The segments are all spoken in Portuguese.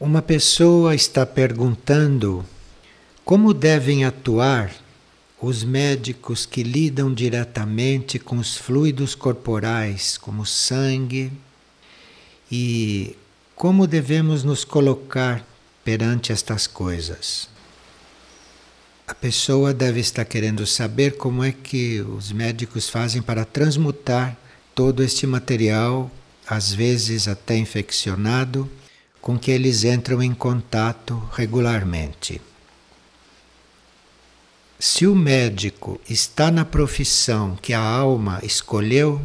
Uma pessoa está perguntando como devem atuar os médicos que lidam diretamente com os fluidos corporais, como sangue, e como devemos nos colocar perante estas coisas. A pessoa deve estar querendo saber como é que os médicos fazem para transmutar todo este material, às vezes até infeccionado, com que eles entram em contato regularmente. Se o médico está na profissão que a alma escolheu,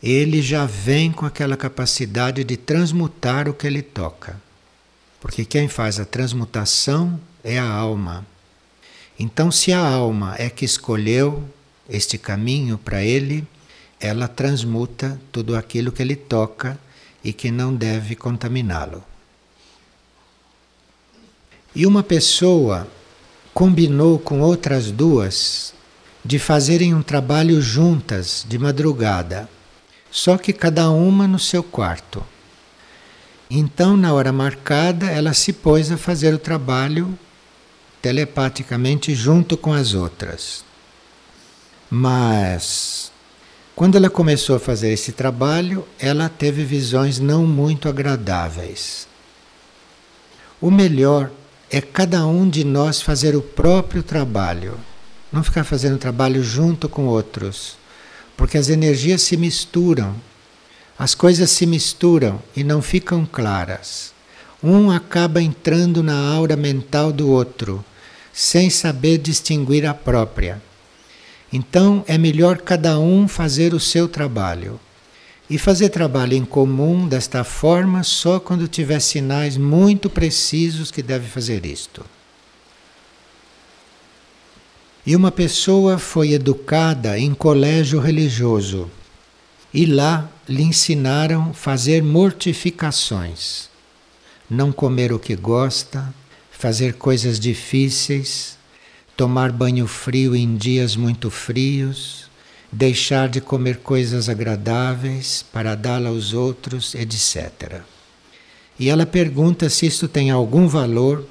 ele já vem com aquela capacidade de transmutar o que ele toca. Porque quem faz a transmutação é a alma. Então, se a alma é que escolheu este caminho para ele, ela transmuta tudo aquilo que ele toca e que não deve contaminá-lo. E uma pessoa combinou com outras duas de fazerem um trabalho juntas de madrugada, só que cada uma no seu quarto. Então, na hora marcada, ela se pôs a fazer o trabalho telepaticamente junto com as outras. Mas quando ela começou a fazer esse trabalho, ela teve visões não muito agradáveis. O melhor é cada um de nós fazer o próprio trabalho, não ficar fazendo trabalho junto com outros, porque as energias se misturam, as coisas se misturam e não ficam claras. Um acaba entrando na aura mental do outro sem saber distinguir a própria. Então é melhor cada um fazer o seu trabalho. E fazer trabalho em comum desta forma só quando tiver sinais muito precisos que deve fazer isto. E uma pessoa foi educada em colégio religioso e lá lhe ensinaram fazer mortificações. Não comer o que gosta, fazer coisas difíceis, tomar banho frio em dias muito frios, deixar de comer coisas agradáveis para dá-la aos outros, etc. E ela pergunta se isto tem algum valor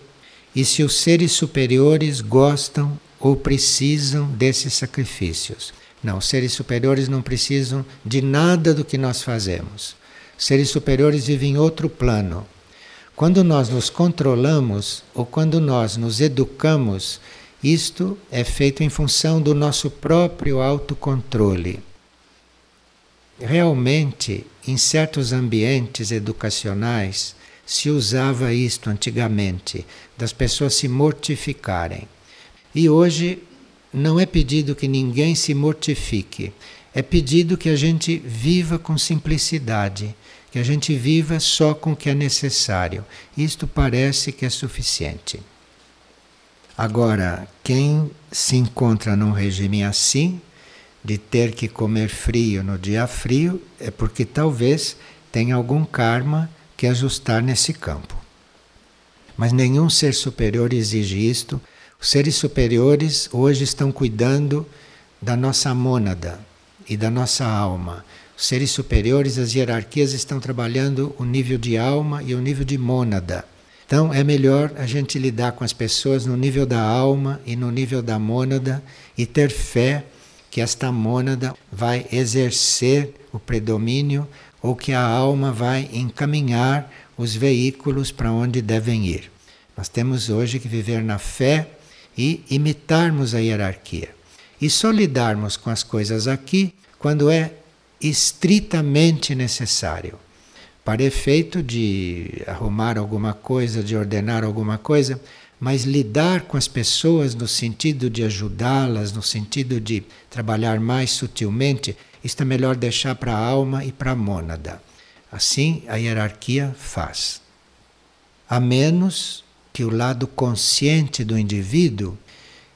e se os seres superiores gostam ou precisam desses sacrifícios. Não, seres superiores não precisam de nada do que nós fazemos. Os seres superiores vivem em outro plano. Quando nós nos controlamos ou quando nós nos educamos, isto é feito em função do nosso próprio autocontrole. Realmente, em certos ambientes educacionais, se usava isto antigamente, das pessoas se mortificarem. E hoje não é pedido que ninguém se mortifique, é pedido que a gente viva com simplicidade que a gente viva só com o que é necessário. Isto parece que é suficiente. Agora, quem se encontra num regime assim, de ter que comer frio no dia frio, é porque talvez tenha algum karma que ajustar nesse campo. Mas nenhum ser superior exige isto. Os seres superiores hoje estão cuidando da nossa mônada e da nossa alma os seres superiores, as hierarquias estão trabalhando o nível de alma e o nível de mônada. Então é melhor a gente lidar com as pessoas no nível da alma e no nível da mônada e ter fé que esta mônada vai exercer o predomínio ou que a alma vai encaminhar os veículos para onde devem ir. Nós temos hoje que viver na fé e imitarmos a hierarquia. E só lidarmos com as coisas aqui quando é estritamente necessário. Para efeito de arrumar alguma coisa, de ordenar alguma coisa, mas lidar com as pessoas no sentido de ajudá-las, no sentido de trabalhar mais sutilmente, isto é melhor deixar para a alma e para a mônada. Assim a hierarquia faz. A menos que o lado consciente do indivíduo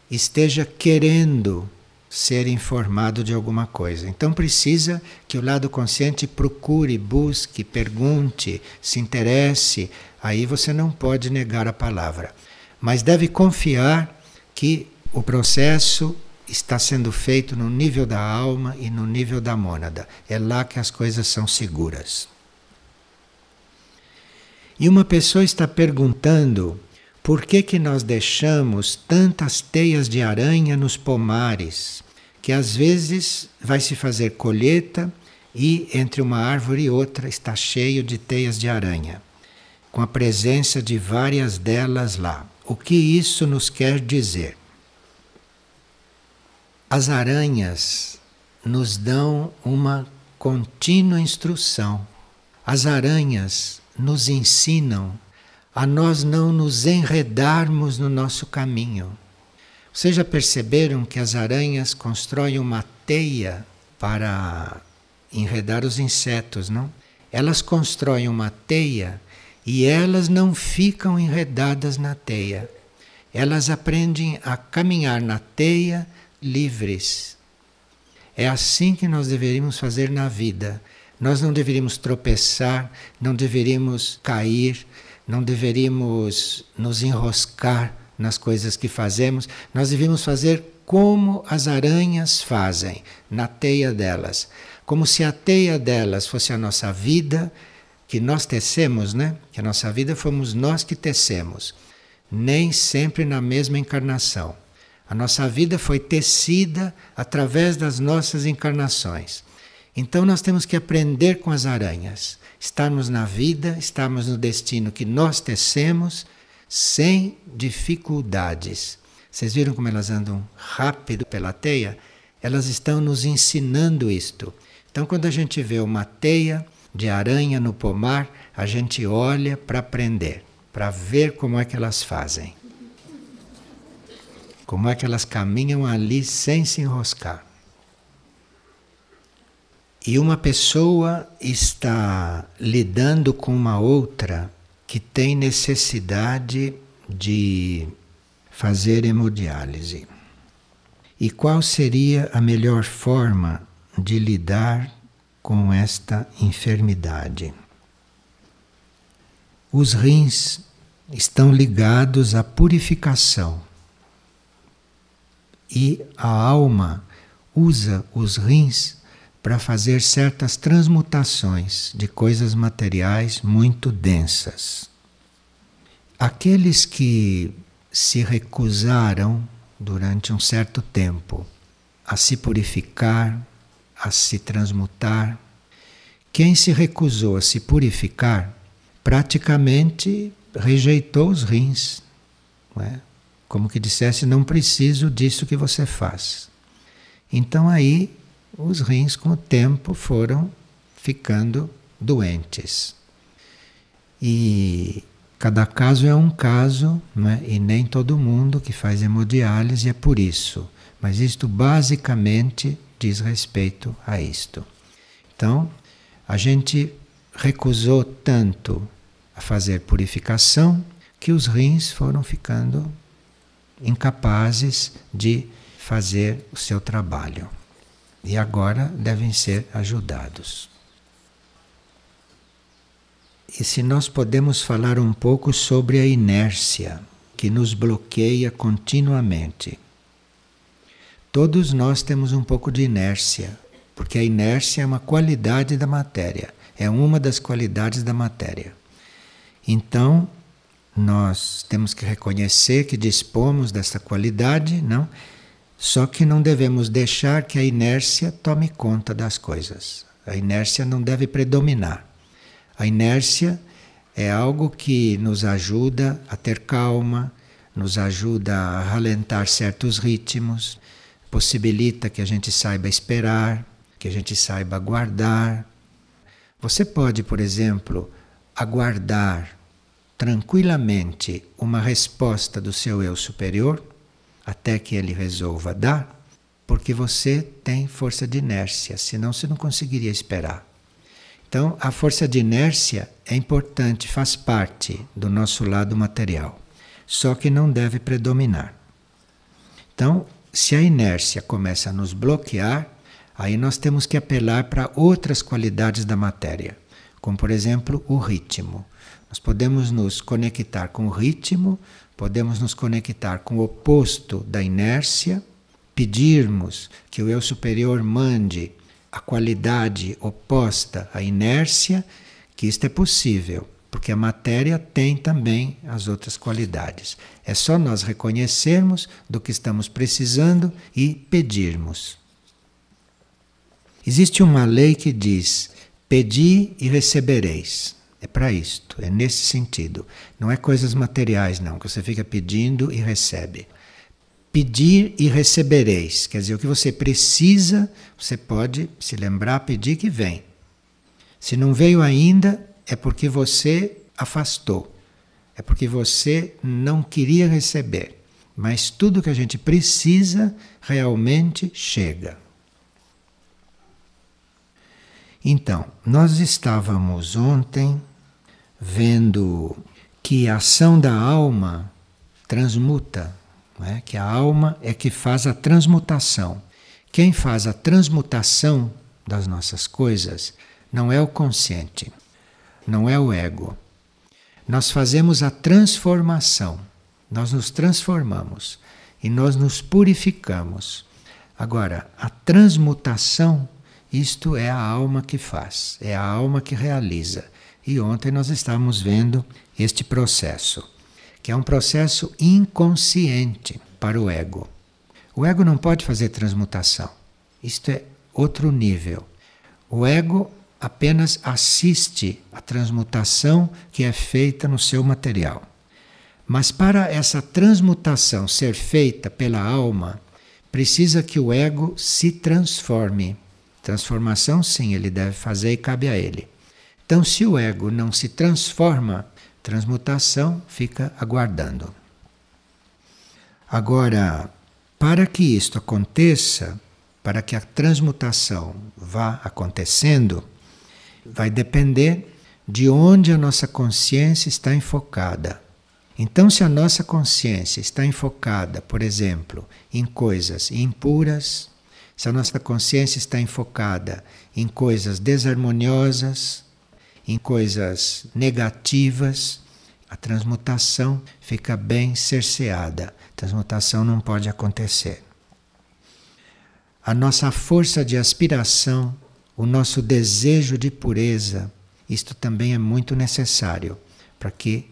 esteja querendo ser informado de alguma coisa. Então precisa que o lado consciente procure, busque, pergunte, se interesse. Aí você não pode negar a palavra, mas deve confiar que o processo está sendo feito no nível da alma e no nível da mônada. É lá que as coisas são seguras. E uma pessoa está perguntando por que, que nós deixamos tantas teias de aranha nos pomares, que às vezes vai se fazer colheita e entre uma árvore e outra está cheio de teias de aranha, com a presença de várias delas lá. O que isso nos quer dizer? As aranhas nos dão uma contínua instrução. As aranhas nos ensinam a nós não nos enredarmos no nosso caminho. Vocês já perceberam que as aranhas constroem uma teia para enredar os insetos, não? Elas constroem uma teia e elas não ficam enredadas na teia. Elas aprendem a caminhar na teia livres. É assim que nós deveríamos fazer na vida. Nós não deveríamos tropeçar, não deveríamos cair, não deveríamos nos enroscar nas coisas que fazemos. Nós deveríamos fazer como as aranhas fazem, na teia delas. Como se a teia delas fosse a nossa vida, que nós tecemos, né? Que a nossa vida fomos nós que tecemos. Nem sempre na mesma encarnação. A nossa vida foi tecida através das nossas encarnações. Então nós temos que aprender com as aranhas, estarmos na vida, estarmos no destino que nós tecemos, sem dificuldades. Vocês viram como elas andam rápido pela teia? Elas estão nos ensinando isto. Então, quando a gente vê uma teia de aranha no pomar, a gente olha para aprender, para ver como é que elas fazem. Como é que elas caminham ali sem se enroscar. E uma pessoa está lidando com uma outra que tem necessidade de fazer hemodiálise. E qual seria a melhor forma de lidar com esta enfermidade? Os rins estão ligados à purificação e a alma usa os rins para fazer certas transmutações de coisas materiais muito densas. Aqueles que se recusaram durante um certo tempo a se purificar, a se transmutar, quem se recusou a se purificar praticamente rejeitou os rins. É? Como que dissesse, não preciso disso que você faz. Então aí os rins, com o tempo, foram ficando doentes. E cada caso é um caso, né? e nem todo mundo que faz hemodiálise é por isso. Mas isto basicamente diz respeito a isto. Então, a gente recusou tanto a fazer purificação que os rins foram ficando incapazes de fazer o seu trabalho e agora devem ser ajudados. E se nós podemos falar um pouco sobre a inércia que nos bloqueia continuamente. Todos nós temos um pouco de inércia, porque a inércia é uma qualidade da matéria, é uma das qualidades da matéria. Então, nós temos que reconhecer que dispomos dessa qualidade, não? Só que não devemos deixar que a inércia tome conta das coisas. A inércia não deve predominar. A inércia é algo que nos ajuda a ter calma, nos ajuda a ralentar certos ritmos, possibilita que a gente saiba esperar, que a gente saiba aguardar. Você pode, por exemplo, aguardar tranquilamente uma resposta do seu eu superior até que ele resolva dar, porque você tem força de inércia, senão você não conseguiria esperar. Então, a força de inércia é importante, faz parte do nosso lado material, só que não deve predominar. Então, se a inércia começa a nos bloquear, aí nós temos que apelar para outras qualidades da matéria, como por exemplo o ritmo. Nós podemos nos conectar com o ritmo Podemos nos conectar com o oposto da inércia, pedirmos que o eu superior mande a qualidade oposta à inércia, que isto é possível. porque a matéria tem também as outras qualidades. É só nós reconhecermos do que estamos precisando e pedirmos. Existe uma lei que diz: pedi e recebereis. É para isto, é nesse sentido. Não é coisas materiais, não, que você fica pedindo e recebe. Pedir e recebereis. Quer dizer, o que você precisa, você pode se lembrar, pedir que vem. Se não veio ainda, é porque você afastou. É porque você não queria receber. Mas tudo que a gente precisa realmente chega. Então, nós estávamos ontem vendo que a ação da alma transmuta, é? que a alma é que faz a transmutação. Quem faz a transmutação das nossas coisas não é o consciente, não é o ego. Nós fazemos a transformação, nós nos transformamos e nós nos purificamos. Agora, a transmutação, isto é a alma que faz, é a alma que realiza. E ontem nós estávamos vendo este processo, que é um processo inconsciente para o ego. O ego não pode fazer transmutação. Isto é outro nível. O ego apenas assiste à transmutação que é feita no seu material. Mas para essa transmutação ser feita pela alma, precisa que o ego se transforme. Transformação, sim, ele deve fazer e cabe a ele. Então, se o ego não se transforma, transmutação fica aguardando. Agora, para que isto aconteça, para que a transmutação vá acontecendo, vai depender de onde a nossa consciência está enfocada. Então, se a nossa consciência está enfocada, por exemplo, em coisas impuras, se a nossa consciência está enfocada em coisas desarmoniosas, em coisas negativas, a transmutação fica bem cerceada. Transmutação não pode acontecer. A nossa força de aspiração, o nosso desejo de pureza, isto também é muito necessário para que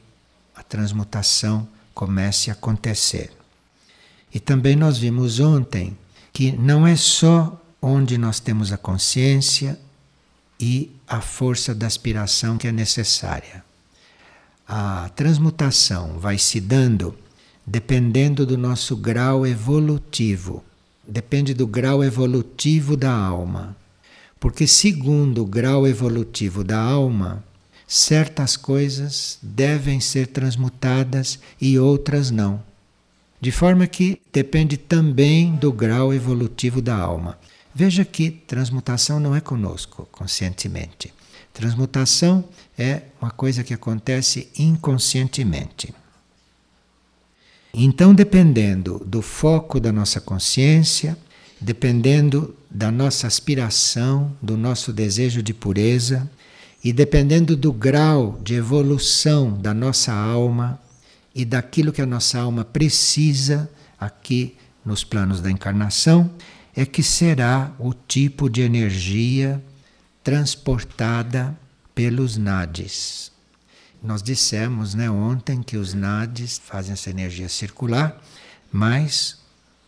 a transmutação comece a acontecer. E também nós vimos ontem que não é só onde nós temos a consciência e a força da aspiração que é necessária. A transmutação vai se dando dependendo do nosso grau evolutivo, depende do grau evolutivo da alma. Porque, segundo o grau evolutivo da alma, certas coisas devem ser transmutadas e outras não. De forma que depende também do grau evolutivo da alma. Veja que transmutação não é conosco conscientemente. Transmutação é uma coisa que acontece inconscientemente. Então, dependendo do foco da nossa consciência, dependendo da nossa aspiração, do nosso desejo de pureza, e dependendo do grau de evolução da nossa alma e daquilo que a nossa alma precisa aqui nos planos da encarnação, é que será o tipo de energia transportada pelos nadis. Nós dissemos né, ontem que os nadis fazem essa energia circular, mas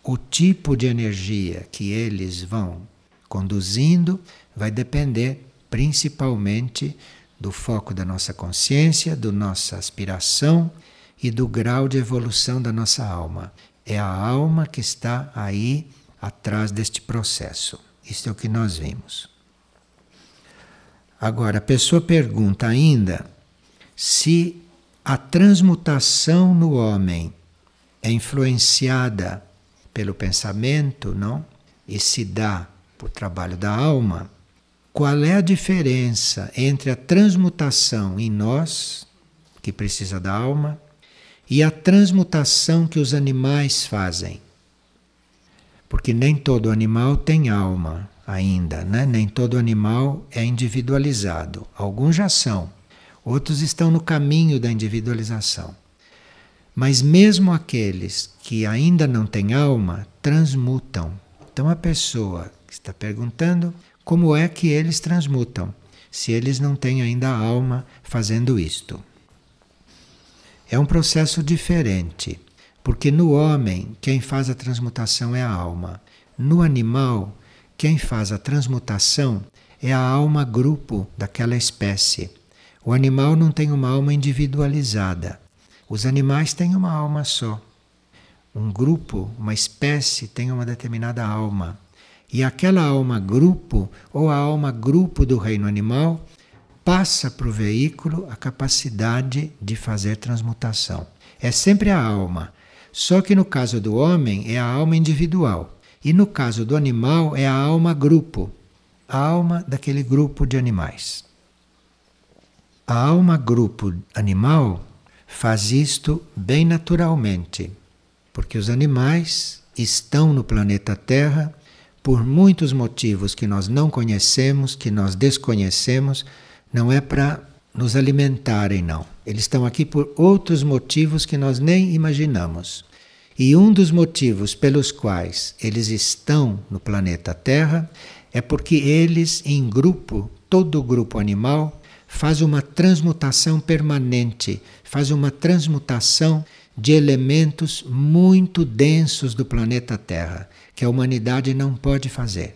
o tipo de energia que eles vão conduzindo vai depender principalmente do foco da nossa consciência, da nossa aspiração e do grau de evolução da nossa alma. É a alma que está aí atrás deste processo. Isto é o que nós vimos. Agora, a pessoa pergunta ainda se a transmutação no homem é influenciada pelo pensamento, não? E se dá por trabalho da alma. Qual é a diferença entre a transmutação em nós, que precisa da alma, e a transmutação que os animais fazem? Porque nem todo animal tem alma ainda, né? nem todo animal é individualizado. Alguns já são, outros estão no caminho da individualização. Mas mesmo aqueles que ainda não têm alma transmutam. Então a pessoa que está perguntando como é que eles transmutam. se eles não têm ainda alma fazendo isto. É um processo diferente, porque no homem quem faz a transmutação é a alma. No animal, quem faz a transmutação é a alma grupo daquela espécie. O animal não tem uma alma individualizada. Os animais têm uma alma só. Um grupo, uma espécie, tem uma determinada alma. E aquela alma grupo, ou a alma grupo do reino animal, passa para o veículo a capacidade de fazer transmutação. É sempre a alma. Só que no caso do homem é a alma individual. E no caso do animal é a alma grupo, a alma daquele grupo de animais. A alma grupo animal faz isto bem naturalmente, porque os animais estão no planeta Terra por muitos motivos que nós não conhecemos, que nós desconhecemos, não é para nos alimentarem, não. Eles estão aqui por outros motivos que nós nem imaginamos. E um dos motivos pelos quais eles estão no planeta Terra é porque eles, em grupo, todo grupo animal, faz uma transmutação permanente, faz uma transmutação de elementos muito densos do planeta Terra, que a humanidade não pode fazer.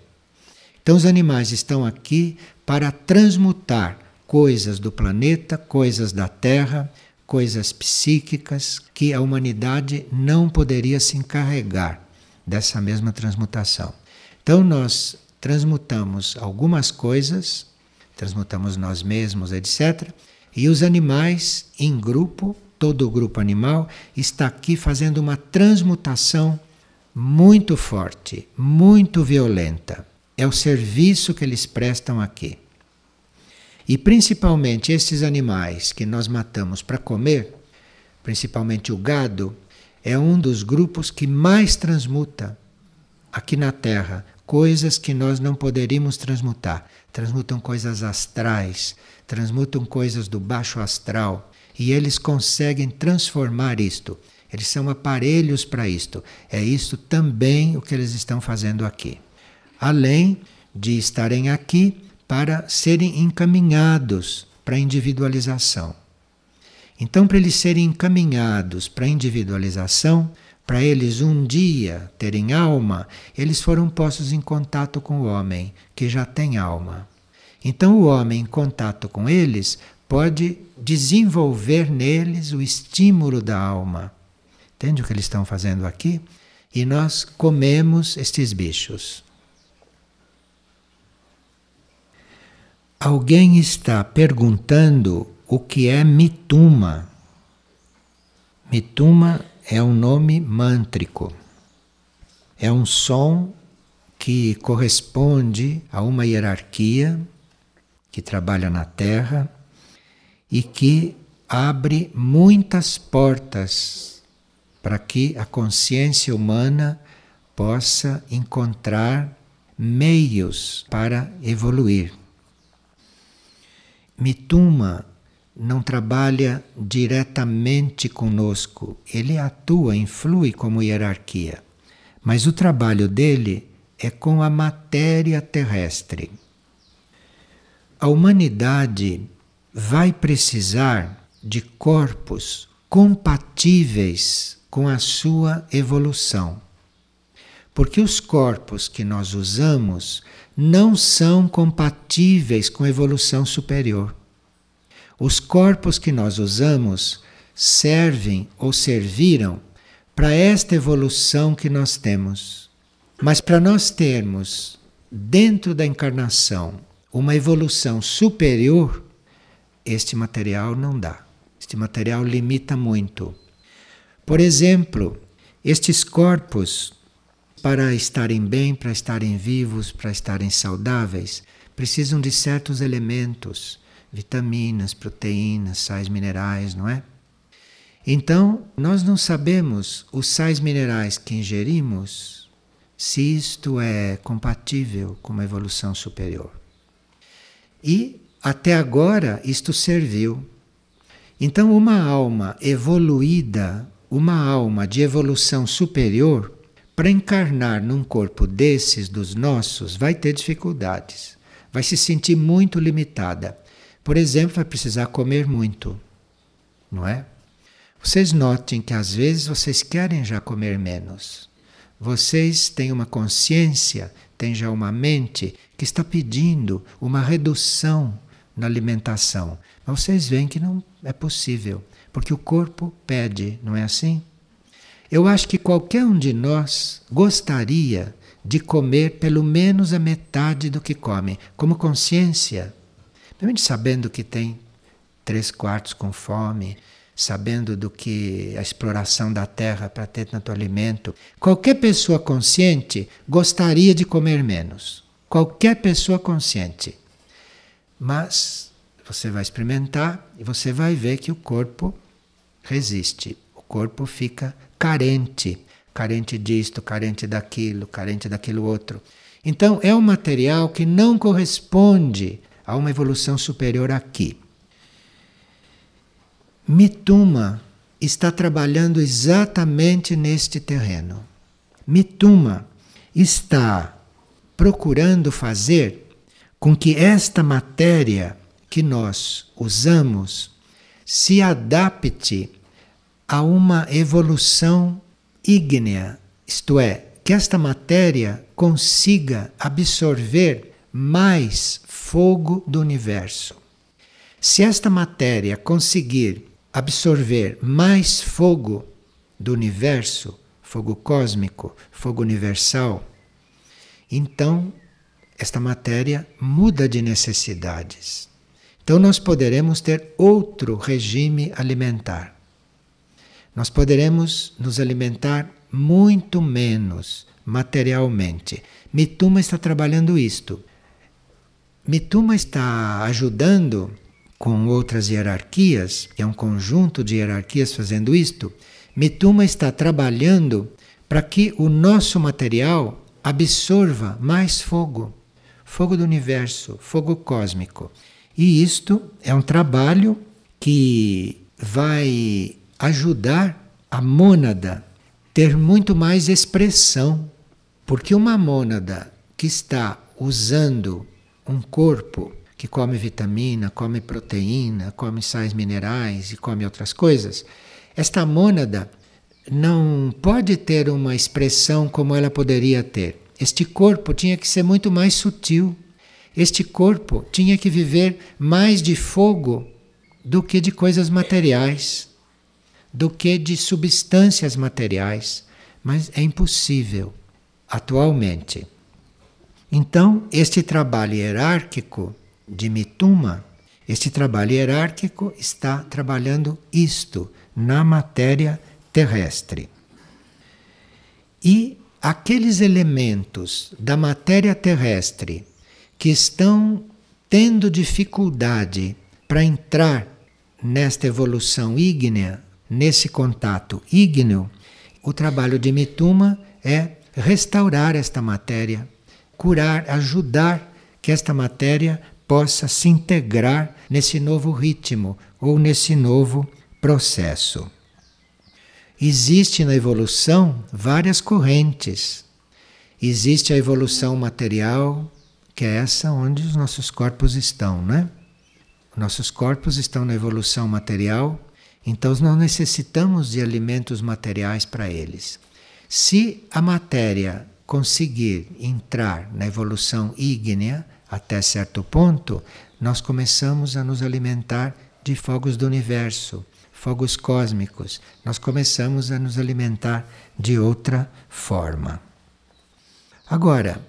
Então, os animais estão aqui para transmutar coisas do planeta, coisas da Terra, coisas psíquicas que a humanidade não poderia se encarregar dessa mesma transmutação. Então nós transmutamos algumas coisas, transmutamos nós mesmos, etc. E os animais em grupo, todo o grupo animal, está aqui fazendo uma transmutação muito forte, muito violenta. É o serviço que eles prestam aqui. E principalmente esses animais que nós matamos para comer, principalmente o gado, é um dos grupos que mais transmuta aqui na Terra coisas que nós não poderíamos transmutar. Transmutam coisas astrais, transmutam coisas do baixo astral e eles conseguem transformar isto. Eles são aparelhos para isto. É isto também o que eles estão fazendo aqui. Além de estarem aqui para serem encaminhados para a individualização. Então, para eles serem encaminhados para a individualização, para eles um dia terem alma, eles foram postos em contato com o homem, que já tem alma. Então, o homem em contato com eles pode desenvolver neles o estímulo da alma. Entende o que eles estão fazendo aqui? E nós comemos estes bichos. Alguém está perguntando o que é mituma. Mituma é um nome mântrico. É um som que corresponde a uma hierarquia que trabalha na Terra e que abre muitas portas para que a consciência humana possa encontrar meios para evoluir. Mituma não trabalha diretamente conosco, ele atua, influi como hierarquia, mas o trabalho dele é com a matéria terrestre. A humanidade vai precisar de corpos compatíveis com a sua evolução. Porque os corpos que nós usamos não são compatíveis com a evolução superior. Os corpos que nós usamos servem ou serviram para esta evolução que nós temos. Mas para nós termos dentro da encarnação uma evolução superior, este material não dá. Este material limita muito. Por exemplo, estes corpos para estarem bem, para estarem vivos, para estarem saudáveis, precisam de certos elementos, vitaminas, proteínas, sais minerais, não é? Então, nós não sabemos os sais minerais que ingerimos se isto é compatível com uma evolução superior. E até agora isto serviu. Então, uma alma evoluída, uma alma de evolução superior, para encarnar num corpo desses dos nossos, vai ter dificuldades. vai se sentir muito limitada. Por exemplo, vai precisar comer muito, não é? Vocês notem que às vezes vocês querem já comer menos. Vocês têm uma consciência, têm já uma mente que está pedindo uma redução na alimentação. Mas vocês veem que não é possível, porque o corpo pede, não é assim? Eu acho que qualquer um de nós gostaria de comer pelo menos a metade do que come, como consciência. Realmente sabendo que tem três quartos com fome, sabendo do que a exploração da terra para ter tanto alimento. Qualquer pessoa consciente gostaria de comer menos. Qualquer pessoa consciente. Mas você vai experimentar e você vai ver que o corpo resiste. O corpo fica carente, carente disto, carente daquilo, carente daquilo outro. Então é um material que não corresponde a uma evolução superior aqui. Mituma está trabalhando exatamente neste terreno. Mituma está procurando fazer com que esta matéria que nós usamos se adapte a uma evolução ígnea, isto é, que esta matéria consiga absorver mais fogo do universo. Se esta matéria conseguir absorver mais fogo do universo, fogo cósmico, fogo universal, então esta matéria muda de necessidades. Então nós poderemos ter outro regime alimentar nós poderemos nos alimentar muito menos materialmente. Mituma está trabalhando isto. Mituma está ajudando com outras hierarquias, é um conjunto de hierarquias fazendo isto. Mituma está trabalhando para que o nosso material absorva mais fogo, fogo do universo, fogo cósmico. E isto é um trabalho que vai ajudar a mônada ter muito mais expressão, porque uma mônada que está usando um corpo que come vitamina, come proteína, come sais minerais e come outras coisas, esta mônada não pode ter uma expressão como ela poderia ter. Este corpo tinha que ser muito mais sutil. Este corpo tinha que viver mais de fogo do que de coisas materiais do que de substâncias materiais, mas é impossível atualmente. Então, este trabalho hierárquico de Mituma, este trabalho hierárquico está trabalhando isto na matéria terrestre. E aqueles elementos da matéria terrestre que estão tendo dificuldade para entrar nesta evolução ígnea nesse contato ígneo, o trabalho de Mituma é restaurar esta matéria, curar, ajudar que esta matéria possa se integrar nesse novo ritmo ou nesse novo processo. Existe na evolução várias correntes. Existe a evolução material, que é essa onde os nossos corpos estão, né? Nossos corpos estão na evolução material então nós necessitamos de alimentos materiais para eles. Se a matéria conseguir entrar na evolução ígnea até certo ponto, nós começamos a nos alimentar de fogos do universo, fogos cósmicos. Nós começamos a nos alimentar de outra forma. Agora,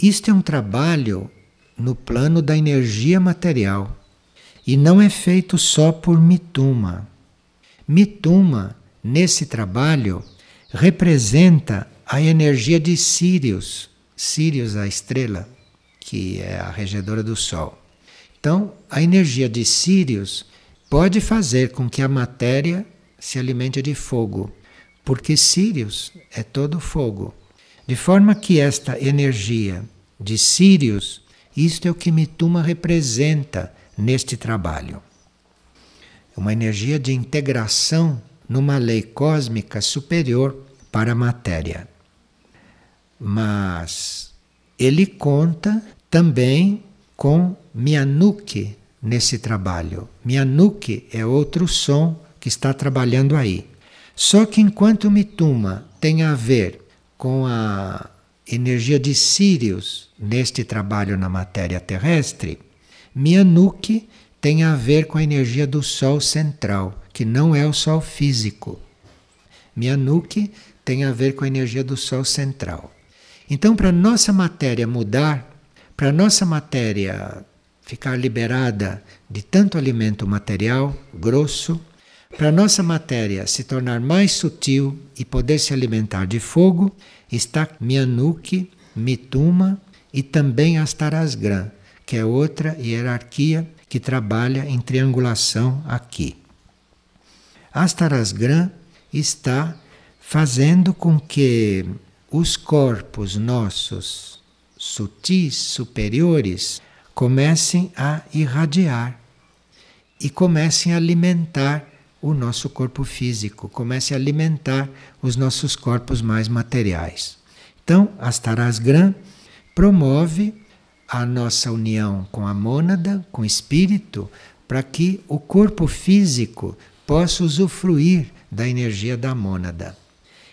isto é um trabalho no plano da energia material e não é feito só por Mituma. Mituma, nesse trabalho, representa a energia de Sirius, Sirius, a estrela, que é a regedora do Sol. Então, a energia de Sirius pode fazer com que a matéria se alimente de fogo, porque Sirius é todo fogo. De forma que esta energia de Sirius, isto é o que Mituma representa neste trabalho uma energia de integração numa lei cósmica superior para a matéria. Mas ele conta também com minha nuque nesse trabalho. Minha nuque é outro som que está trabalhando aí. Só que enquanto Mituma tem a ver com a energia de Sirius neste trabalho na matéria terrestre, minha nuque tem a ver com a energia do Sol central, que não é o Sol físico. Minha nuque tem a ver com a energia do Sol central. Então, para nossa matéria mudar, para nossa matéria ficar liberada de tanto alimento material grosso, para nossa matéria se tornar mais sutil e poder se alimentar de fogo, está Mianuki, Mituma e também Astarasgram, que é outra hierarquia que trabalha em triangulação aqui. Astarasgram está fazendo com que os corpos nossos sutis, superiores, comecem a irradiar e comecem a alimentar o nosso corpo físico, comecem a alimentar os nossos corpos mais materiais. Então, Astarasgram promove a nossa união com a mônada, com o espírito, para que o corpo físico possa usufruir da energia da mônada.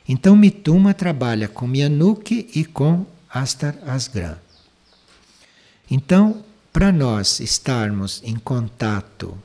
Então Mituma trabalha com Mianuki e com Astar Asgram. Então, para nós estarmos em contato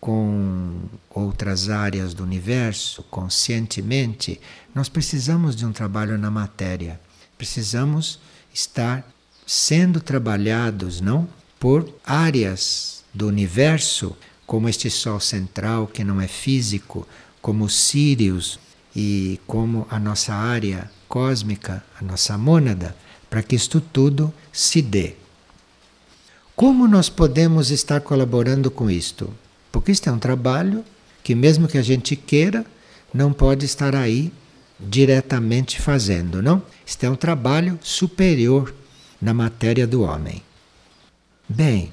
com outras áreas do universo conscientemente, nós precisamos de um trabalho na matéria. Precisamos estar sendo trabalhados, não, por áreas do universo, como este sol central que não é físico, como Sirius, e como a nossa área cósmica, a nossa mônada, para que isto tudo se dê. Como nós podemos estar colaborando com isto? Porque isto é um trabalho que, mesmo que a gente queira, não pode estar aí diretamente fazendo, não? Isto é um trabalho superior na matéria do homem. Bem,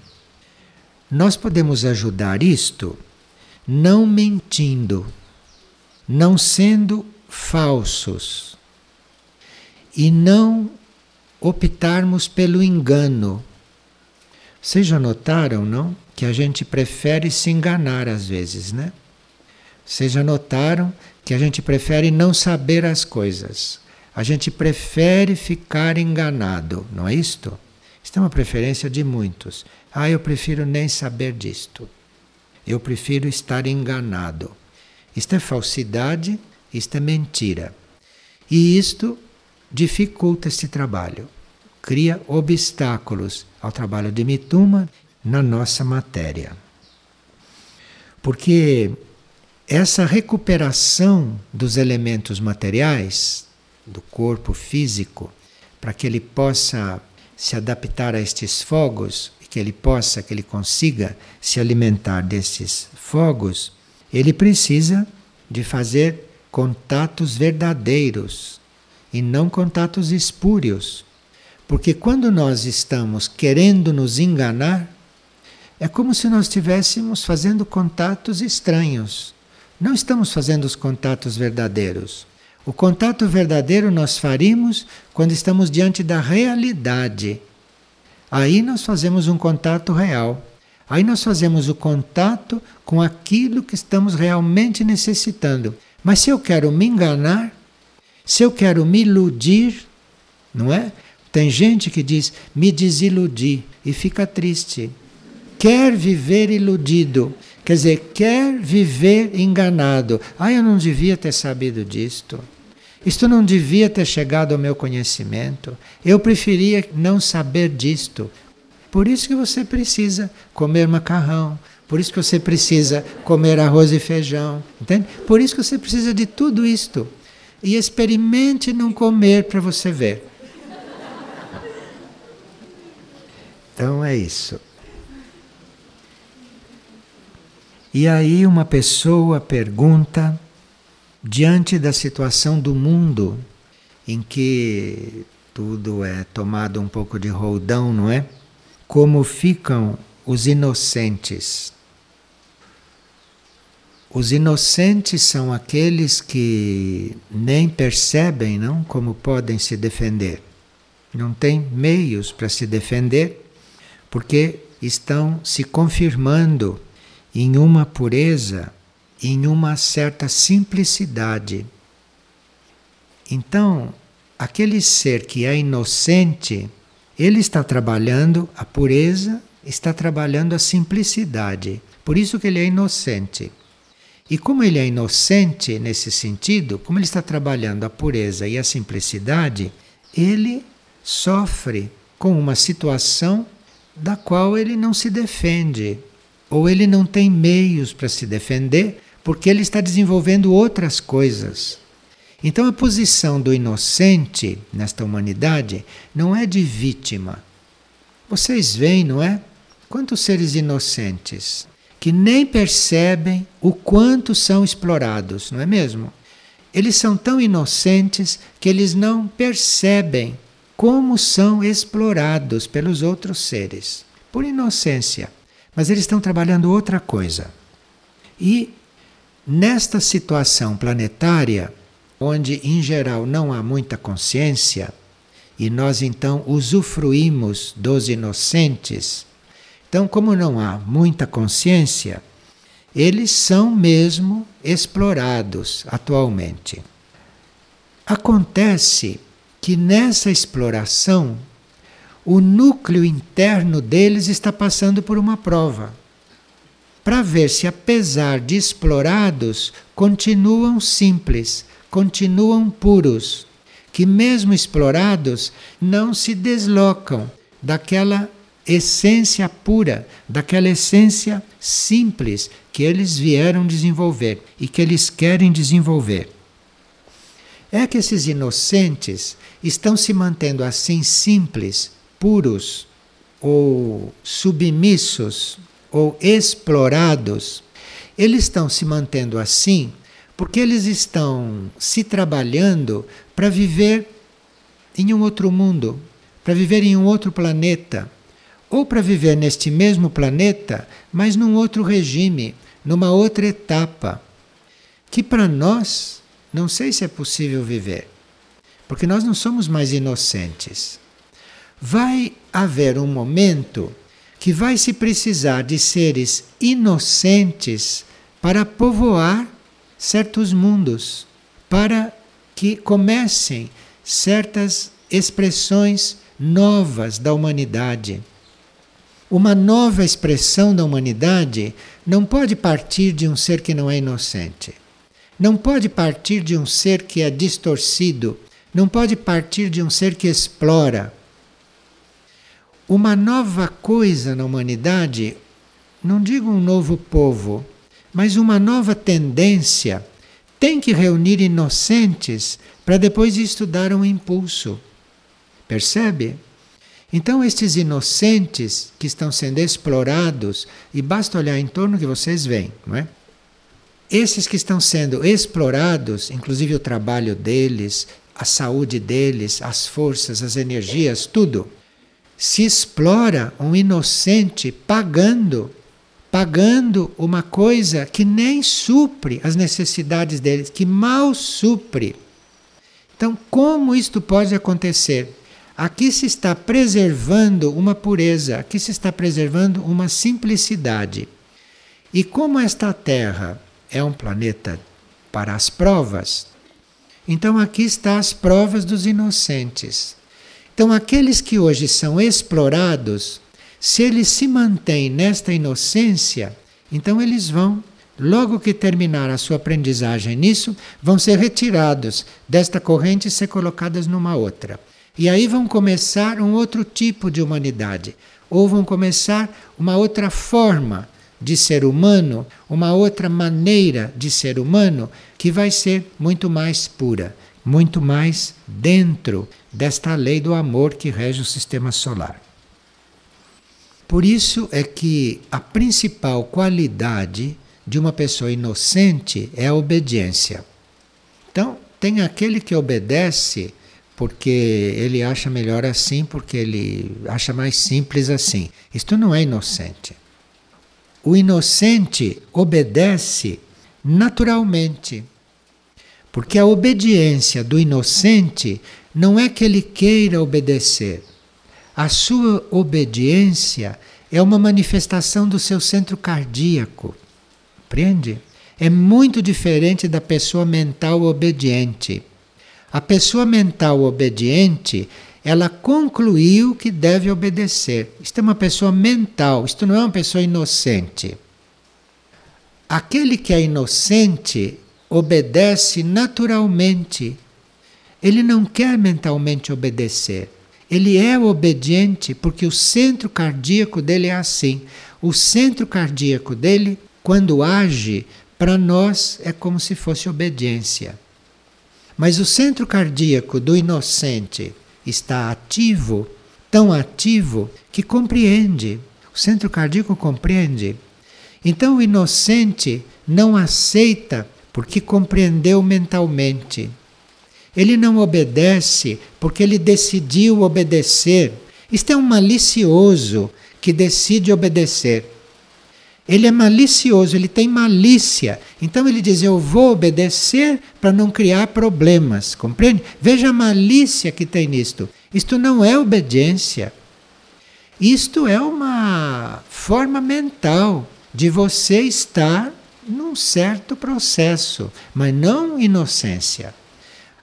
nós podemos ajudar isto não mentindo não sendo falsos e não optarmos pelo engano. Vocês já notaram, não? Que a gente prefere se enganar às vezes, né? Vocês já notaram que a gente prefere não saber as coisas. A gente prefere ficar enganado, não é isto? Isto é uma preferência de muitos. Ah, eu prefiro nem saber disto. Eu prefiro estar enganado. Isto é falsidade, isto é mentira. E isto dificulta esse trabalho, cria obstáculos ao trabalho de Mituma na nossa matéria. Porque essa recuperação dos elementos materiais, do corpo físico, para que ele possa se adaptar a estes fogos, e que ele possa, que ele consiga se alimentar desses fogos, ele precisa de fazer contatos verdadeiros e não contatos espúrios. Porque quando nós estamos querendo nos enganar, é como se nós estivéssemos fazendo contatos estranhos. Não estamos fazendo os contatos verdadeiros. O contato verdadeiro nós faríamos quando estamos diante da realidade. Aí nós fazemos um contato real. Aí nós fazemos o contato com aquilo que estamos realmente necessitando. Mas se eu quero me enganar, se eu quero me iludir, não é? Tem gente que diz me desiludi e fica triste. Quer viver iludido, quer dizer, quer viver enganado. Ah, eu não devia ter sabido disto. Isto não devia ter chegado ao meu conhecimento. Eu preferia não saber disto. Por isso que você precisa comer macarrão, por isso que você precisa comer arroz e feijão, entende? Por isso que você precisa de tudo isto. E experimente não comer para você ver. Então é isso. E aí uma pessoa pergunta, diante da situação do mundo, em que tudo é tomado um pouco de roldão, não é? como ficam os inocentes. Os inocentes são aqueles que nem percebem, não, como podem se defender. Não têm meios para se defender, porque estão se confirmando em uma pureza, em uma certa simplicidade. Então, aquele ser que é inocente, ele está trabalhando a pureza, está trabalhando a simplicidade. Por isso que ele é inocente. E como ele é inocente nesse sentido, como ele está trabalhando a pureza e a simplicidade, ele sofre com uma situação da qual ele não se defende, ou ele não tem meios para se defender, porque ele está desenvolvendo outras coisas. Então a posição do inocente nesta humanidade não é de vítima. Vocês veem, não é? Quantos seres inocentes que nem percebem o quanto são explorados, não é mesmo? Eles são tão inocentes que eles não percebem como são explorados pelos outros seres, por inocência. Mas eles estão trabalhando outra coisa. E nesta situação planetária, onde em geral não há muita consciência, e nós então usufruímos dos inocentes, então, como não há muita consciência, eles são mesmo explorados atualmente. Acontece que nessa exploração, o núcleo interno deles está passando por uma prova. Para ver se, apesar de explorados, continuam simples, continuam puros, que, mesmo explorados, não se deslocam daquela essência pura, daquela essência simples que eles vieram desenvolver e que eles querem desenvolver. É que esses inocentes estão se mantendo assim simples, puros, ou submissos, ou explorados. Eles estão se mantendo assim porque eles estão se trabalhando para viver em um outro mundo, para viver em um outro planeta ou para viver neste mesmo planeta, mas num outro regime, numa outra etapa, que para nós não sei se é possível viver, porque nós não somos mais inocentes. Vai haver um momento que vai se precisar de seres inocentes para povoar certos mundos, para que comecem certas expressões novas da humanidade. Uma nova expressão da humanidade não pode partir de um ser que não é inocente. Não pode partir de um ser que é distorcido. Não pode partir de um ser que explora. Uma nova coisa na humanidade, não digo um novo povo, mas uma nova tendência, tem que reunir inocentes para depois estudar um impulso. Percebe? Então, estes inocentes que estão sendo explorados, e basta olhar em torno que vocês veem, não é? Esses que estão sendo explorados, inclusive o trabalho deles, a saúde deles, as forças, as energias, tudo, se explora um inocente pagando, pagando uma coisa que nem supre as necessidades deles, que mal supre. Então, como isto pode acontecer? Aqui se está preservando uma pureza, aqui se está preservando uma simplicidade. E como esta Terra é um planeta para as provas, então aqui estão as provas dos inocentes. Então aqueles que hoje são explorados, se eles se mantêm nesta inocência, então eles vão, logo que terminar a sua aprendizagem nisso, vão ser retirados desta corrente e ser colocados numa outra. E aí vão começar um outro tipo de humanidade, ou vão começar uma outra forma de ser humano, uma outra maneira de ser humano que vai ser muito mais pura, muito mais dentro desta lei do amor que rege o sistema solar. Por isso é que a principal qualidade de uma pessoa inocente é a obediência. Então, tem aquele que obedece porque ele acha melhor assim, porque ele acha mais simples assim. Isto não é inocente. O inocente obedece naturalmente. Porque a obediência do inocente não é que ele queira obedecer. A sua obediência é uma manifestação do seu centro cardíaco. Compreende? É muito diferente da pessoa mental obediente. A pessoa mental obediente, ela concluiu que deve obedecer. Isto é uma pessoa mental, isto não é uma pessoa inocente. Aquele que é inocente obedece naturalmente. Ele não quer mentalmente obedecer. Ele é obediente porque o centro cardíaco dele é assim. O centro cardíaco dele, quando age, para nós é como se fosse obediência. Mas o centro cardíaco do inocente está ativo, tão ativo que compreende. O centro cardíaco compreende. Então o inocente não aceita porque compreendeu mentalmente. Ele não obedece porque ele decidiu obedecer. Isto é um malicioso que decide obedecer. Ele é malicioso, ele tem malícia. Então ele diz: Eu vou obedecer para não criar problemas. Compreende? Veja a malícia que tem nisto. Isto não é obediência. Isto é uma forma mental de você estar num certo processo, mas não inocência.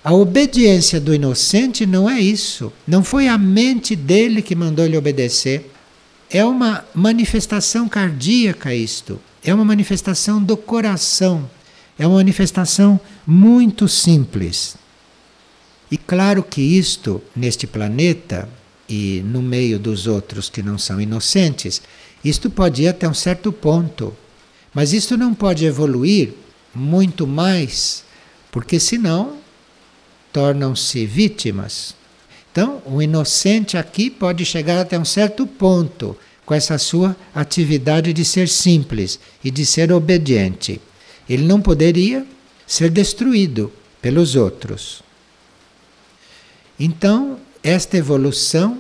A obediência do inocente não é isso. Não foi a mente dele que mandou ele obedecer. É uma manifestação cardíaca isto. É uma manifestação do coração. É uma manifestação muito simples. E claro que isto, neste planeta e no meio dos outros que não são inocentes, isto pode ir até um certo ponto. Mas isto não pode evoluir muito mais, porque senão tornam-se vítimas. Então, o inocente aqui pode chegar até um certo ponto com essa sua atividade de ser simples e de ser obediente. Ele não poderia ser destruído pelos outros. Então, esta evolução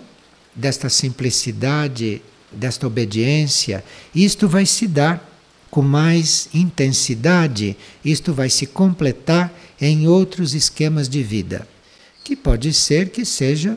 desta simplicidade, desta obediência, isto vai se dar com mais intensidade, isto vai se completar em outros esquemas de vida, que pode ser que sejam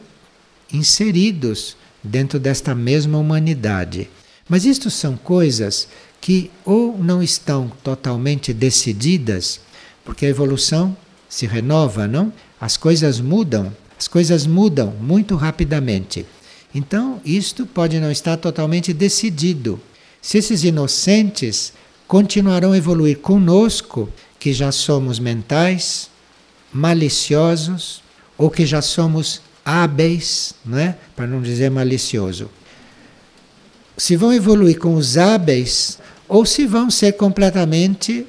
inseridos dentro desta mesma humanidade. Mas isto são coisas que ou não estão totalmente decididas, porque a evolução se renova, não? As coisas mudam, as coisas mudam muito rapidamente. Então, isto pode não estar totalmente decidido. Se esses inocentes continuarão a evoluir conosco, que já somos mentais, maliciosos, ou que já somos hábeis, é? para não dizer malicioso. Se vão evoluir com os hábeis, ou se vão ser completamente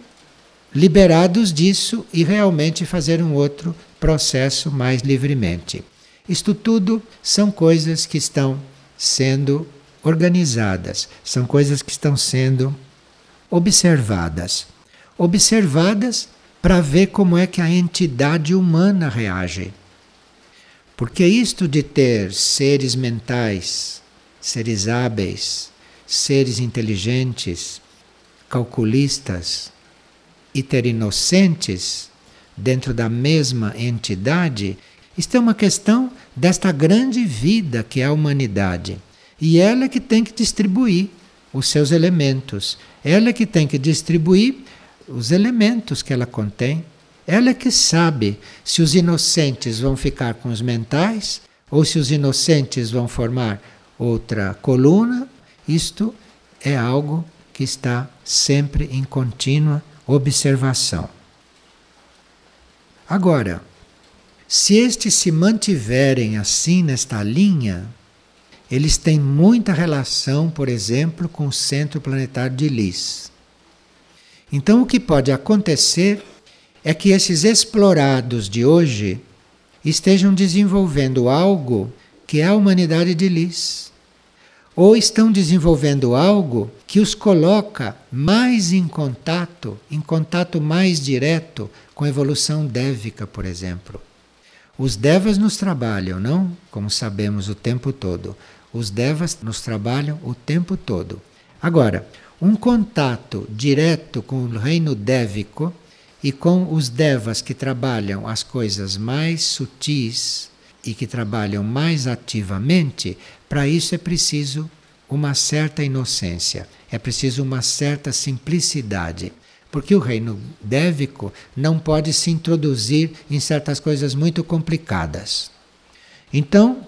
liberados disso e realmente fazer um outro processo mais livremente. Isto tudo são coisas que estão sendo organizadas, são coisas que estão sendo observadas. Observadas para ver como é que a entidade humana reage. Porque isto de ter seres mentais, seres hábeis, seres inteligentes, calculistas e ter inocentes dentro da mesma entidade, isto é uma questão desta grande vida que é a humanidade. E ela é que tem que distribuir os seus elementos. Ela é que tem que distribuir os elementos que ela contém. Ela é que sabe se os inocentes vão ficar com os mentais ou se os inocentes vão formar outra coluna. Isto é algo que está sempre em contínua observação. Agora, se estes se mantiverem assim nesta linha, eles têm muita relação, por exemplo, com o centro planetário de Lis. Então, o que pode acontecer é que esses explorados de hoje estejam desenvolvendo algo que é a humanidade de Lis. Ou estão desenvolvendo algo que os coloca mais em contato, em contato mais direto com a evolução dévica, por exemplo. Os devas nos trabalham, não? Como sabemos o tempo todo. Os devas nos trabalham o tempo todo. Agora, um contato direto com o reino dévico e com os devas que trabalham as coisas mais sutis e que trabalham mais ativamente, para isso é preciso uma certa inocência, é preciso uma certa simplicidade. Porque o reino dévico não pode se introduzir em certas coisas muito complicadas. Então,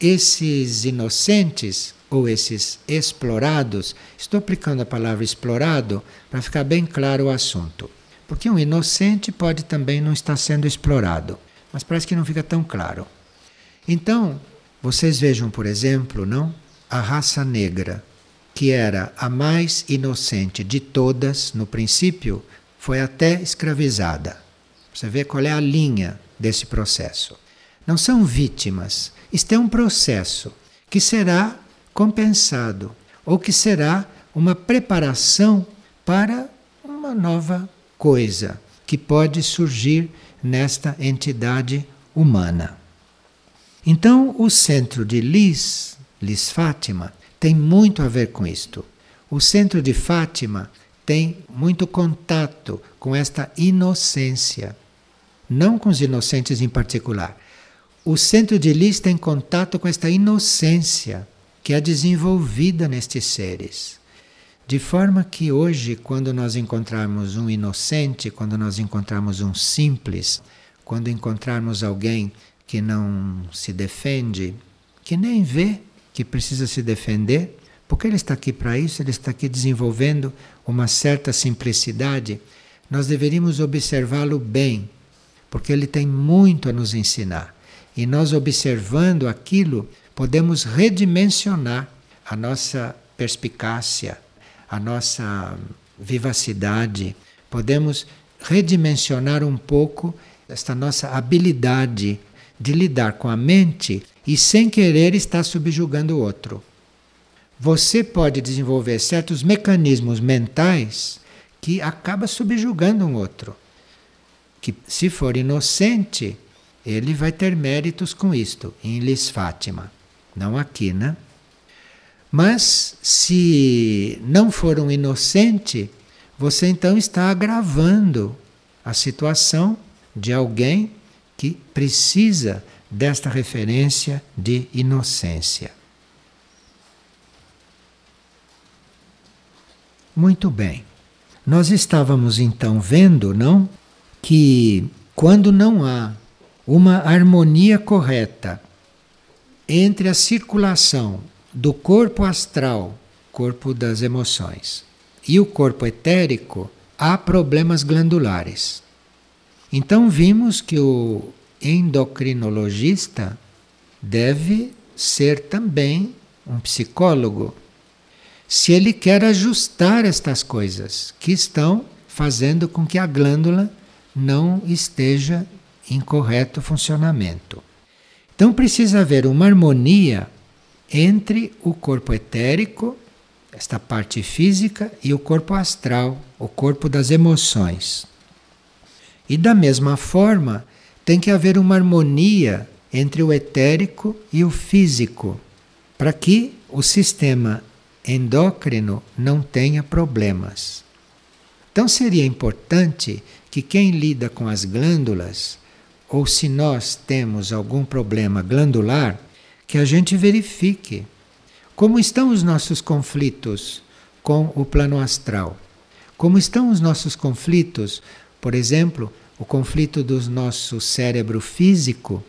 esses inocentes ou esses explorados, estou aplicando a palavra explorado para ficar bem claro o assunto. Porque um inocente pode também não estar sendo explorado, mas parece que não fica tão claro. Então, vocês vejam, por exemplo, não? A raça negra, que era a mais inocente de todas no princípio, foi até escravizada. Você vê qual é a linha desse processo. Não são vítimas. Isto é um processo que será compensado ou que será uma preparação para uma nova coisa que pode surgir nesta entidade humana. Então, o centro de Lis, Lis Fátima, tem muito a ver com isto. O centro de Fátima tem muito contato com esta inocência, não com os inocentes em particular. O centro de Lis tem contato com esta inocência que é desenvolvida nestes seres. De forma que hoje, quando nós encontrarmos um inocente, quando nós encontrarmos um simples, quando encontrarmos alguém que não se defende, que nem vê que precisa se defender, porque ele está aqui para isso, ele está aqui desenvolvendo uma certa simplicidade, nós deveríamos observá-lo bem, porque ele tem muito a nos ensinar. E nós observando aquilo, podemos redimensionar a nossa perspicácia, a nossa vivacidade, podemos redimensionar um pouco esta nossa habilidade de lidar com a mente e sem querer estar subjugando o outro. Você pode desenvolver certos mecanismos mentais que acaba subjugando um outro. Que se for inocente, ele vai ter méritos com isto, em Lis Fátima não aqui, né? Mas se não for um inocente, você então está agravando a situação de alguém que precisa desta referência de inocência. Muito bem. Nós estávamos então vendo, não, que quando não há uma harmonia correta entre a circulação do corpo astral, corpo das emoções, e o corpo etérico, há problemas glandulares. Então vimos que o endocrinologista deve ser também um psicólogo, se ele quer ajustar estas coisas que estão fazendo com que a glândula não esteja em correto funcionamento. Então precisa haver uma harmonia entre o corpo etérico, esta parte física, e o corpo astral, o corpo das emoções. E da mesma forma, tem que haver uma harmonia entre o etérico e o físico, para que o sistema endócrino não tenha problemas. Então seria importante que quem lida com as glândulas ou se nós temos algum problema glandular, que a gente verifique como estão os nossos conflitos com o plano astral. Como estão os nossos conflitos, por exemplo, o conflito do nosso cérebro físico,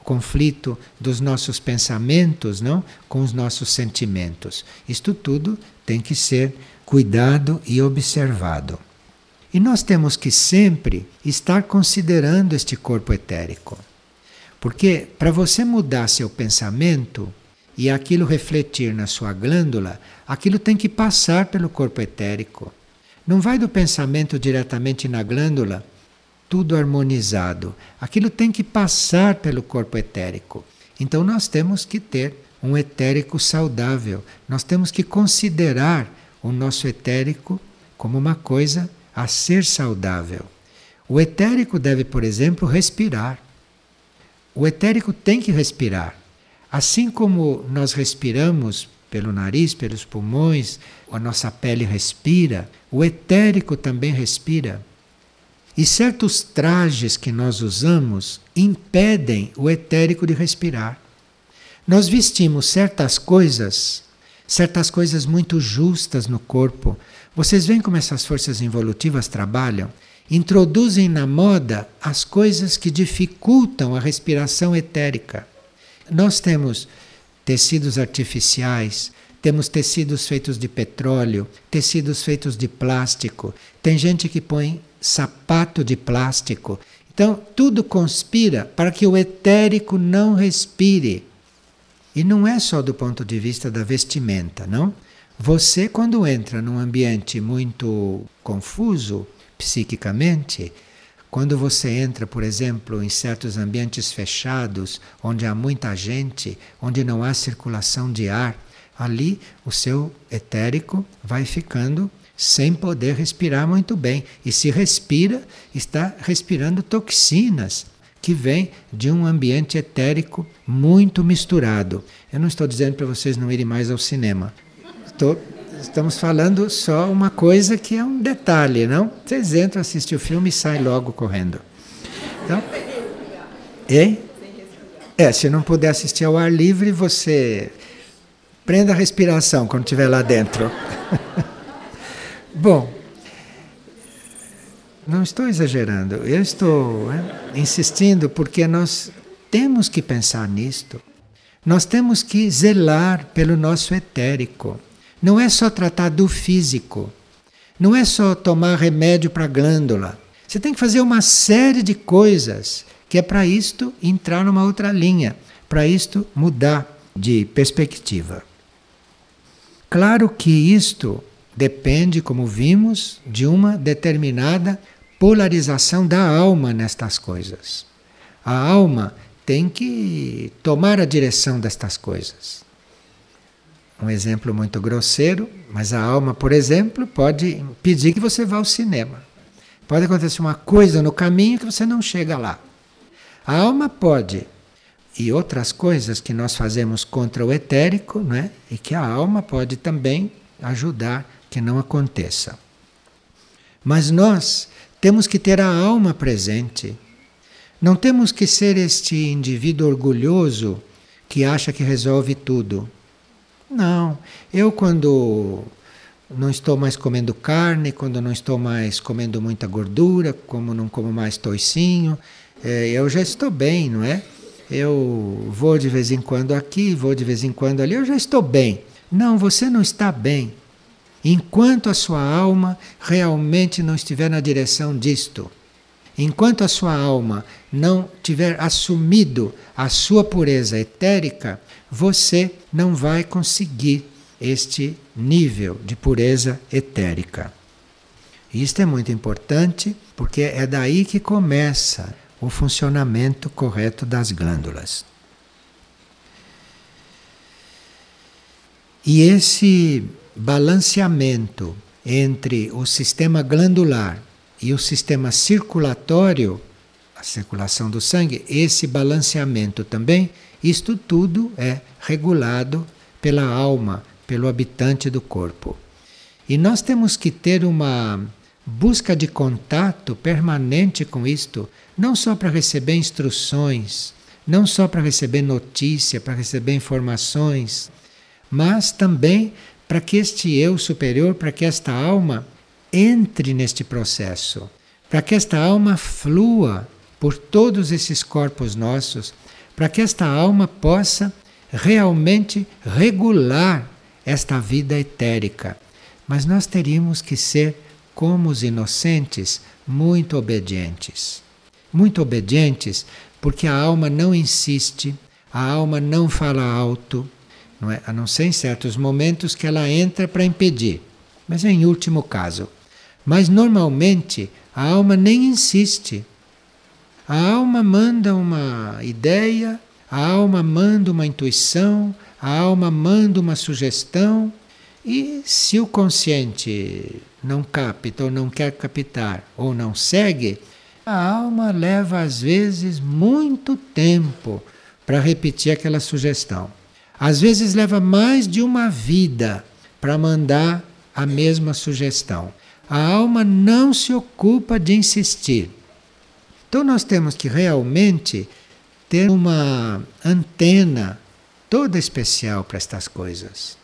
o conflito dos nossos pensamentos, não, com os nossos sentimentos. Isto tudo tem que ser cuidado e observado. E nós temos que sempre estar considerando este corpo etérico. Porque para você mudar seu pensamento e aquilo refletir na sua glândula, aquilo tem que passar pelo corpo etérico. Não vai do pensamento diretamente na glândula, tudo harmonizado. Aquilo tem que passar pelo corpo etérico. Então nós temos que ter um etérico saudável. Nós temos que considerar o nosso etérico como uma coisa a ser saudável. O etérico deve, por exemplo, respirar. O etérico tem que respirar. Assim como nós respiramos pelo nariz, pelos pulmões, a nossa pele respira, o etérico também respira. E certos trajes que nós usamos impedem o etérico de respirar. Nós vestimos certas coisas certas coisas muito justas no corpo. Vocês veem como essas forças involutivas trabalham? Introduzem na moda as coisas que dificultam a respiração etérica. Nós temos tecidos artificiais, temos tecidos feitos de petróleo, tecidos feitos de plástico. Tem gente que põe sapato de plástico. Então, tudo conspira para que o etérico não respire. E não é só do ponto de vista da vestimenta, não? Você, quando entra num ambiente muito confuso psiquicamente, quando você entra, por exemplo, em certos ambientes fechados, onde há muita gente, onde não há circulação de ar, ali o seu etérico vai ficando sem poder respirar muito bem. E se respira, está respirando toxinas que vêm de um ambiente etérico muito misturado. Eu não estou dizendo para vocês não irem mais ao cinema. Estou, estamos falando só uma coisa que é um detalhe, não? Vocês entram, assistem o filme e saem logo correndo. Então, hein? É, se não puder assistir ao ar livre, você Prenda a respiração quando estiver lá dentro. Bom, não estou exagerando, eu estou é, insistindo porque nós temos que pensar nisto. Nós temos que zelar pelo nosso etérico. Não é só tratar do físico. Não é só tomar remédio para a glândula. Você tem que fazer uma série de coisas que é para isto entrar numa outra linha, para isto mudar de perspectiva. Claro que isto depende, como vimos, de uma determinada polarização da alma nestas coisas. A alma tem que tomar a direção destas coisas. Um exemplo muito grosseiro, mas a alma, por exemplo, pode pedir que você vá ao cinema. Pode acontecer uma coisa no caminho que você não chega lá. A alma pode e outras coisas que nós fazemos contra o etérico, né? e que a alma pode também ajudar que não aconteça. Mas nós temos que ter a alma presente. Não temos que ser este indivíduo orgulhoso que acha que resolve tudo. Não, eu quando não estou mais comendo carne, quando não estou mais comendo muita gordura, como não como mais toicinho, é, eu já estou bem, não é? eu vou de vez em quando aqui, vou de vez em quando ali, eu já estou bem. Não, você não está bem. Enquanto a sua alma realmente não estiver na direção disto, enquanto a sua alma não tiver assumido a sua pureza etérica, você não vai conseguir este nível de pureza etérica. Isto é muito importante porque é daí que começa o funcionamento correto das glândulas. E esse balanceamento entre o sistema glandular e o sistema circulatório, a circulação do sangue, esse balanceamento também, isto tudo é regulado pela alma, pelo habitante do corpo. E nós temos que ter uma busca de contato permanente com isto, não só para receber instruções, não só para receber notícia, para receber informações, mas também para que este eu superior, para que esta alma entre neste processo, para que esta alma flua por todos esses corpos nossos, para que esta alma possa realmente regular esta vida etérica. Mas nós teríamos que ser como os inocentes, muito obedientes. Muito obedientes, porque a alma não insiste, a alma não fala alto, não é? a não ser em certos momentos que ela entra para impedir, mas em último caso. Mas normalmente a alma nem insiste. A alma manda uma ideia, a alma manda uma intuição, a alma manda uma sugestão, e se o consciente não capta ou não quer captar ou não segue, a alma leva às vezes muito tempo para repetir aquela sugestão. Às vezes leva mais de uma vida para mandar a mesma sugestão. A alma não se ocupa de insistir. Então nós temos que realmente ter uma antena toda especial para estas coisas.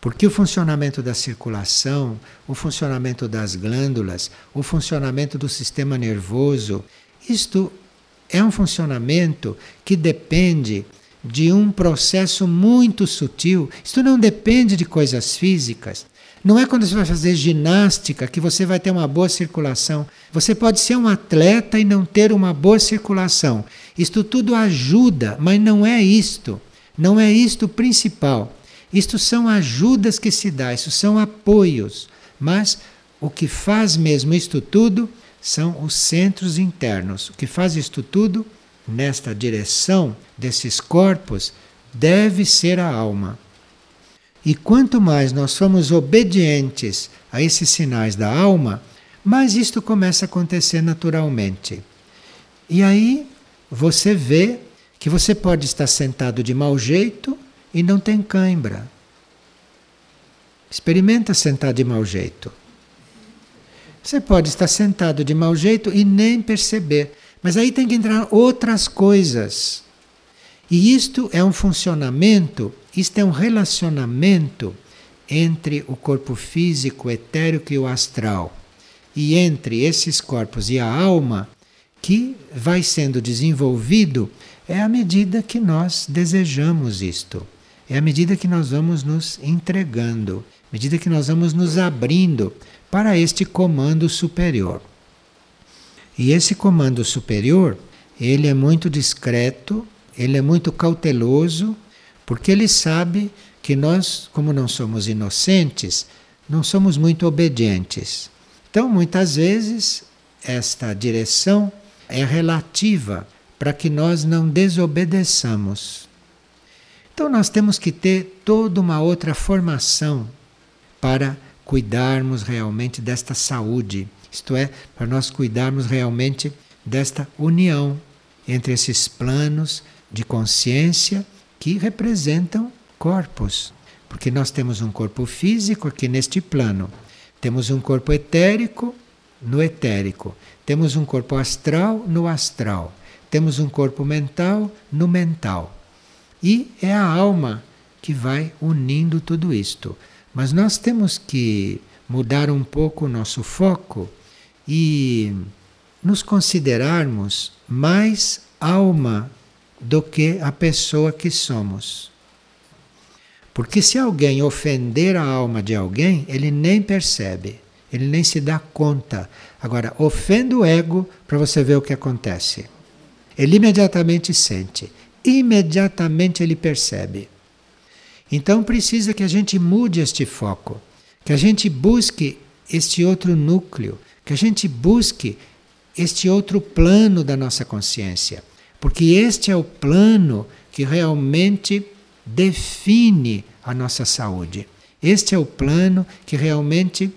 Porque o funcionamento da circulação, o funcionamento das glândulas, o funcionamento do sistema nervoso, isto é um funcionamento que depende de um processo muito sutil. Isto não depende de coisas físicas. Não é quando você vai fazer ginástica que você vai ter uma boa circulação. Você pode ser um atleta e não ter uma boa circulação. Isto tudo ajuda, mas não é isto. Não é isto o principal. Isto são ajudas que se dá, isso são apoios. Mas o que faz mesmo isto tudo são os centros internos. O que faz isto tudo nesta direção desses corpos deve ser a alma. E quanto mais nós somos obedientes a esses sinais da alma, mais isto começa a acontecer naturalmente. E aí você vê que você pode estar sentado de mau jeito e não tem cãibra. Experimenta sentar de mau jeito. Você pode estar sentado de mau jeito e nem perceber. Mas aí tem que entrar outras coisas. E isto é um funcionamento, isto é um relacionamento entre o corpo físico, etérico e o astral. E entre esses corpos e a alma, que vai sendo desenvolvido é à medida que nós desejamos isto. É à medida que nós vamos nos entregando, à medida que nós vamos nos abrindo para este comando superior. E esse comando superior, ele é muito discreto, ele é muito cauteloso, porque ele sabe que nós, como não somos inocentes, não somos muito obedientes. Então, muitas vezes, esta direção é relativa para que nós não desobedeçamos. Então, nós temos que ter toda uma outra formação para cuidarmos realmente desta saúde, isto é, para nós cuidarmos realmente desta união entre esses planos de consciência que representam corpos. Porque nós temos um corpo físico aqui neste plano, temos um corpo etérico no etérico, temos um corpo astral no astral, temos um corpo mental no mental. E é a alma que vai unindo tudo isto. Mas nós temos que mudar um pouco o nosso foco e nos considerarmos mais alma do que a pessoa que somos. Porque se alguém ofender a alma de alguém, ele nem percebe, ele nem se dá conta. Agora, ofende o ego para você ver o que acontece. Ele imediatamente sente, imediatamente ele percebe. Então precisa que a gente mude este foco, que a gente busque este outro núcleo, que a gente busque este outro plano da nossa consciência, porque este é o plano que realmente define a nossa saúde. Este é o plano que realmente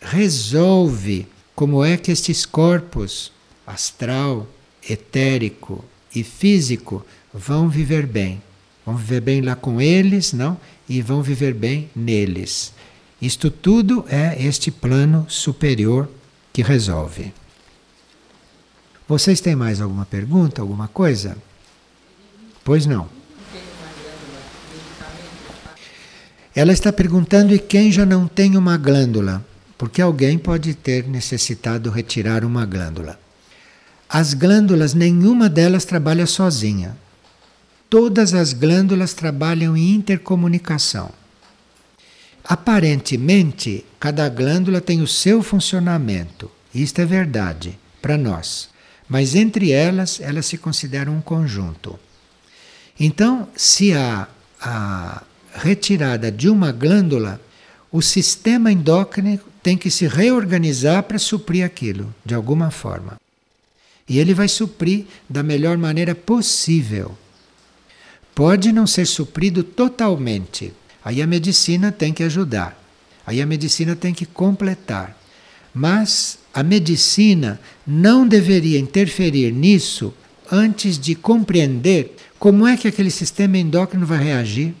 resolve como é que estes corpos astral, etérico e físico vão viver bem. Vão viver bem lá com eles, não? E vão viver bem neles. Isto tudo é este plano superior que resolve. Vocês têm mais alguma pergunta, alguma coisa? Pois não. Ela está perguntando e quem já não tem uma glândula? Porque alguém pode ter necessitado retirar uma glândula. As glândulas, nenhuma delas trabalha sozinha. Todas as glândulas trabalham em intercomunicação. Aparentemente, cada glândula tem o seu funcionamento. Isto é verdade para nós. Mas entre elas, elas se consideram um conjunto. Então, se há a retirada de uma glândula, o sistema endócrino tem que se reorganizar para suprir aquilo, de alguma forma. E ele vai suprir da melhor maneira possível pode não ser suprido totalmente. Aí a medicina tem que ajudar. Aí a medicina tem que completar. Mas a medicina não deveria interferir nisso antes de compreender como é que aquele sistema endócrino vai reagir.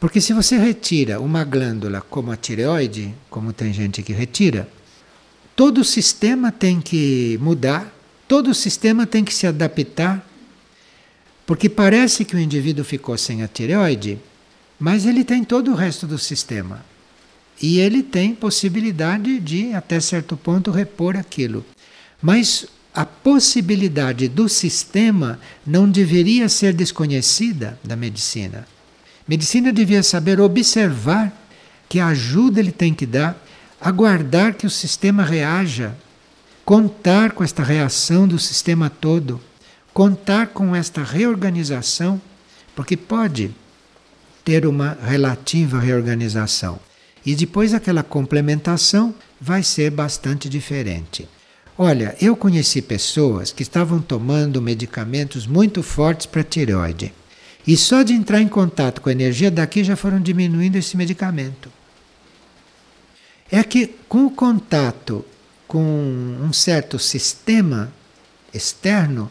Porque se você retira uma glândula como a tireoide, como tem gente que retira, todo o sistema tem que mudar, todo o sistema tem que se adaptar porque parece que o indivíduo ficou sem a tireoide, Mas ele tem todo o resto do sistema. E ele tem possibilidade de, até certo ponto, repor aquilo. Mas a possibilidade do sistema não deveria ser desconhecida da medicina. Medicina devia saber observar que ajuda ele tem que dar, aguardar que o sistema reaja, contar com esta reação do sistema todo, contar com esta reorganização, porque pode ter uma relativa reorganização. E depois aquela complementação vai ser bastante diferente. Olha, eu conheci pessoas que estavam tomando medicamentos muito fortes para tireoide. E só de entrar em contato com a energia daqui já foram diminuindo esse medicamento. É que com o contato com um certo sistema externo,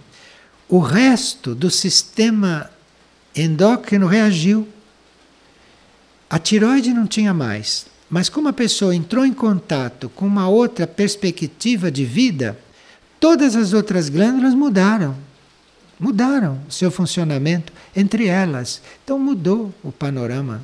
o resto do sistema endócrino reagiu. A tiroide não tinha mais, mas como a pessoa entrou em contato com uma outra perspectiva de vida, todas as outras glândulas mudaram. Mudaram o seu funcionamento entre elas. Então mudou o panorama.